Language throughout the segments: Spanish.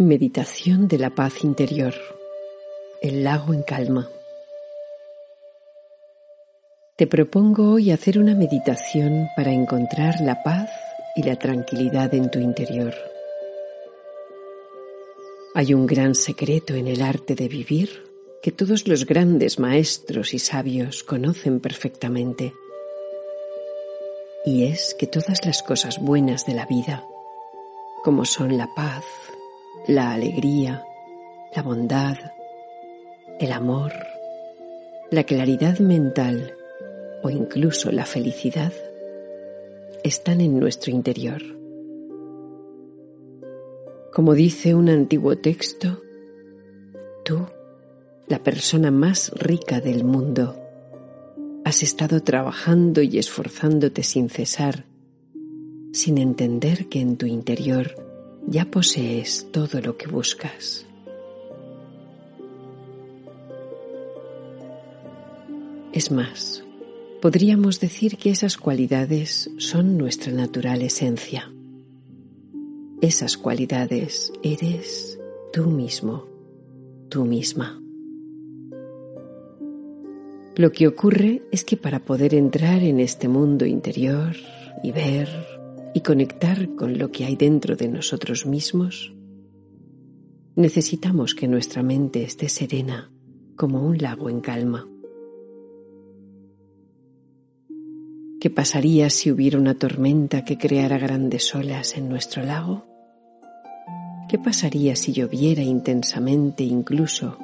Meditación de la paz interior. El lago en calma. Te propongo hoy hacer una meditación para encontrar la paz y la tranquilidad en tu interior. Hay un gran secreto en el arte de vivir que todos los grandes maestros y sabios conocen perfectamente. Y es que todas las cosas buenas de la vida, como son la paz, la alegría, la bondad, el amor, la claridad mental o incluso la felicidad están en nuestro interior. Como dice un antiguo texto, tú, la persona más rica del mundo, has estado trabajando y esforzándote sin cesar, sin entender que en tu interior ya posees todo lo que buscas. Es más, podríamos decir que esas cualidades son nuestra natural esencia. Esas cualidades eres tú mismo, tú misma. Lo que ocurre es que para poder entrar en este mundo interior y ver, y conectar con lo que hay dentro de nosotros mismos, necesitamos que nuestra mente esté serena como un lago en calma. ¿Qué pasaría si hubiera una tormenta que creara grandes olas en nuestro lago? ¿Qué pasaría si lloviera intensamente incluso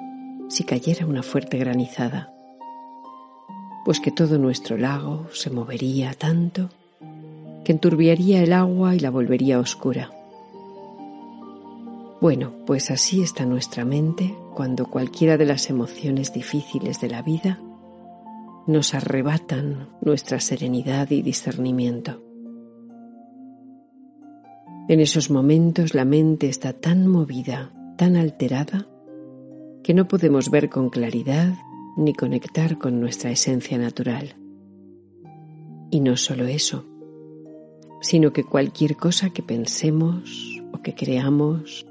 si cayera una fuerte granizada? Pues que todo nuestro lago se movería tanto que enturbiaría el agua y la volvería oscura. Bueno, pues así está nuestra mente cuando cualquiera de las emociones difíciles de la vida nos arrebatan nuestra serenidad y discernimiento. En esos momentos la mente está tan movida, tan alterada, que no podemos ver con claridad ni conectar con nuestra esencia natural. Y no solo eso, sino que cualquier cosa que pensemos o que creamos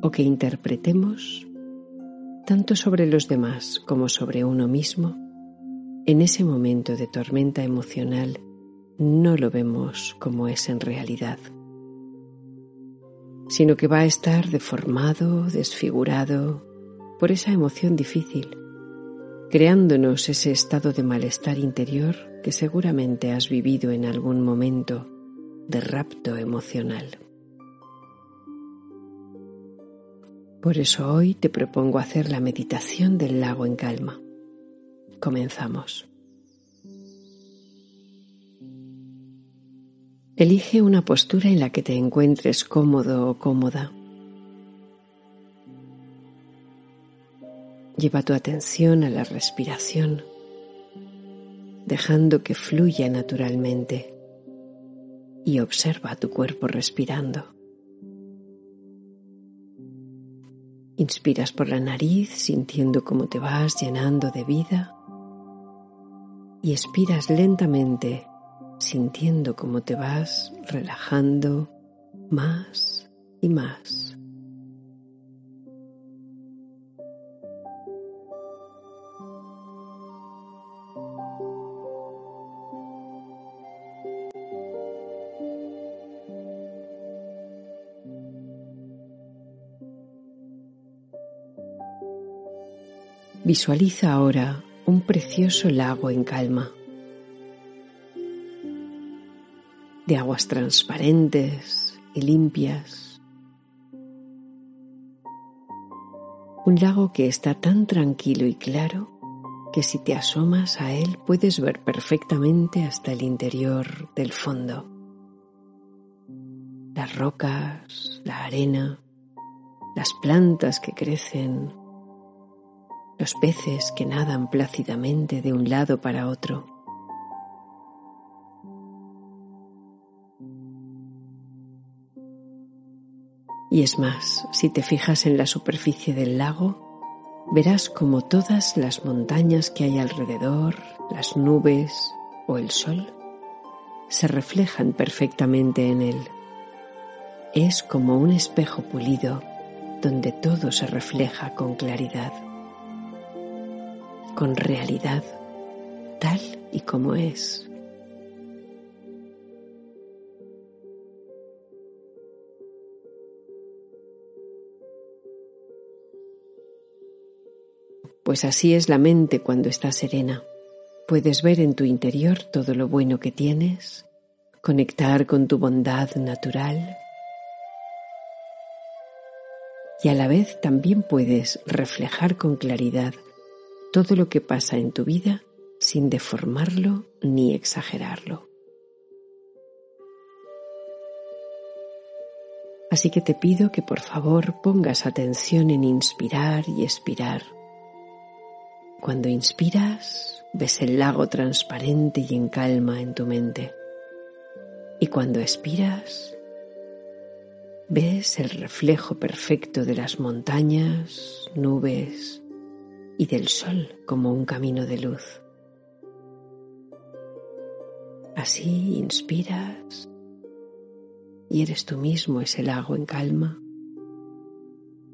o que interpretemos, tanto sobre los demás como sobre uno mismo, en ese momento de tormenta emocional no lo vemos como es en realidad, sino que va a estar deformado, desfigurado por esa emoción difícil, creándonos ese estado de malestar interior que seguramente has vivido en algún momento de rapto emocional. Por eso hoy te propongo hacer la meditación del lago en calma. Comenzamos. Elige una postura en la que te encuentres cómodo o cómoda. Lleva tu atención a la respiración, dejando que fluya naturalmente y observa tu cuerpo respirando. Inspiras por la nariz sintiendo cómo te vas llenando de vida y expiras lentamente sintiendo cómo te vas relajando más y más. Visualiza ahora un precioso lago en calma, de aguas transparentes y limpias. Un lago que está tan tranquilo y claro que si te asomas a él puedes ver perfectamente hasta el interior del fondo. Las rocas, la arena, las plantas que crecen los peces que nadan plácidamente de un lado para otro. Y es más, si te fijas en la superficie del lago, verás como todas las montañas que hay alrededor, las nubes o el sol, se reflejan perfectamente en él. Es como un espejo pulido donde todo se refleja con claridad, con realidad, tal y como es. Pues así es la mente cuando está serena. Puedes ver en tu interior todo lo bueno que tienes, conectar con tu bondad natural y a la vez también puedes reflejar con claridad todo lo que pasa en tu vida sin deformarlo ni exagerarlo. Así que te pido que por favor pongas atención en inspirar y expirar. Cuando inspiras, ves el lago transparente y en calma en tu mente. Y cuando expiras, Ves el reflejo perfecto de las montañas, nubes y del sol como un camino de luz. Así inspiras y eres tú mismo ese lago en calma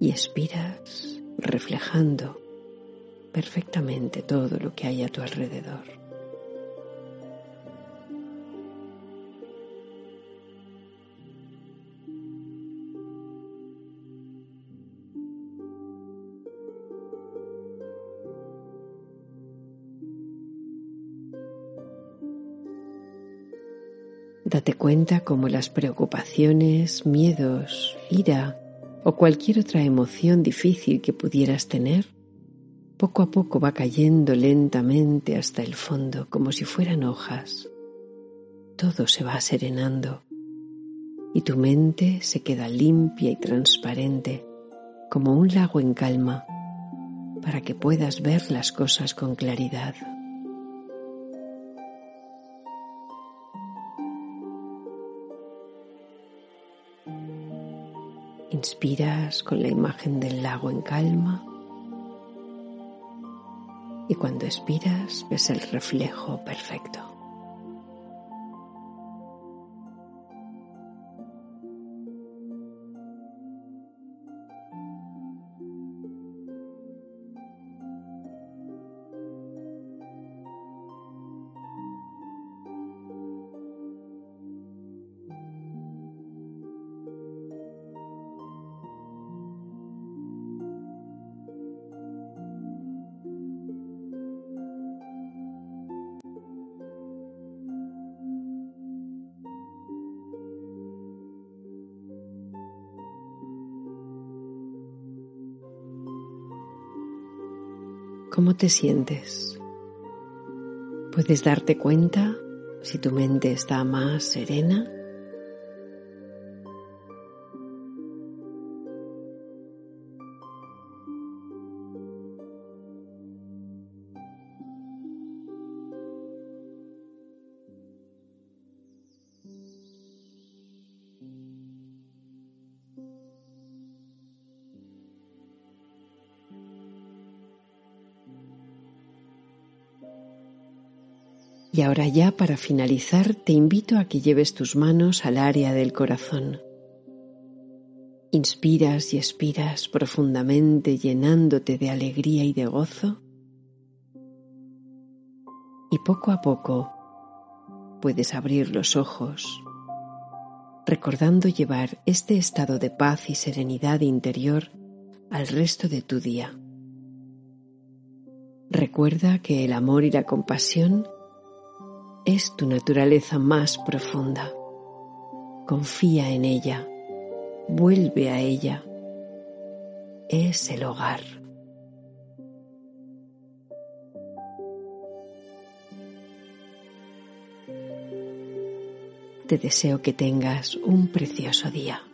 y expiras reflejando perfectamente todo lo que hay a tu alrededor. Date cuenta cómo las preocupaciones, miedos, ira o cualquier otra emoción difícil que pudieras tener, poco a poco va cayendo lentamente hasta el fondo como si fueran hojas. Todo se va serenando y tu mente se queda limpia y transparente como un lago en calma para que puedas ver las cosas con claridad. Inspiras con la imagen del lago en calma y cuando expiras ves el reflejo perfecto. ¿Cómo te sientes? ¿Puedes darte cuenta si tu mente está más serena Y ahora ya para finalizar te invito a que lleves tus manos al área del corazón. Inspiras y expiras profundamente llenándote de alegría y de gozo. Y poco a poco puedes abrir los ojos, recordando llevar este estado de paz y serenidad interior al resto de tu día. Recuerda que el amor y la compasión es tu naturaleza más profunda. Confía en ella, vuelve a ella. Es el hogar. Te deseo que tengas un precioso día.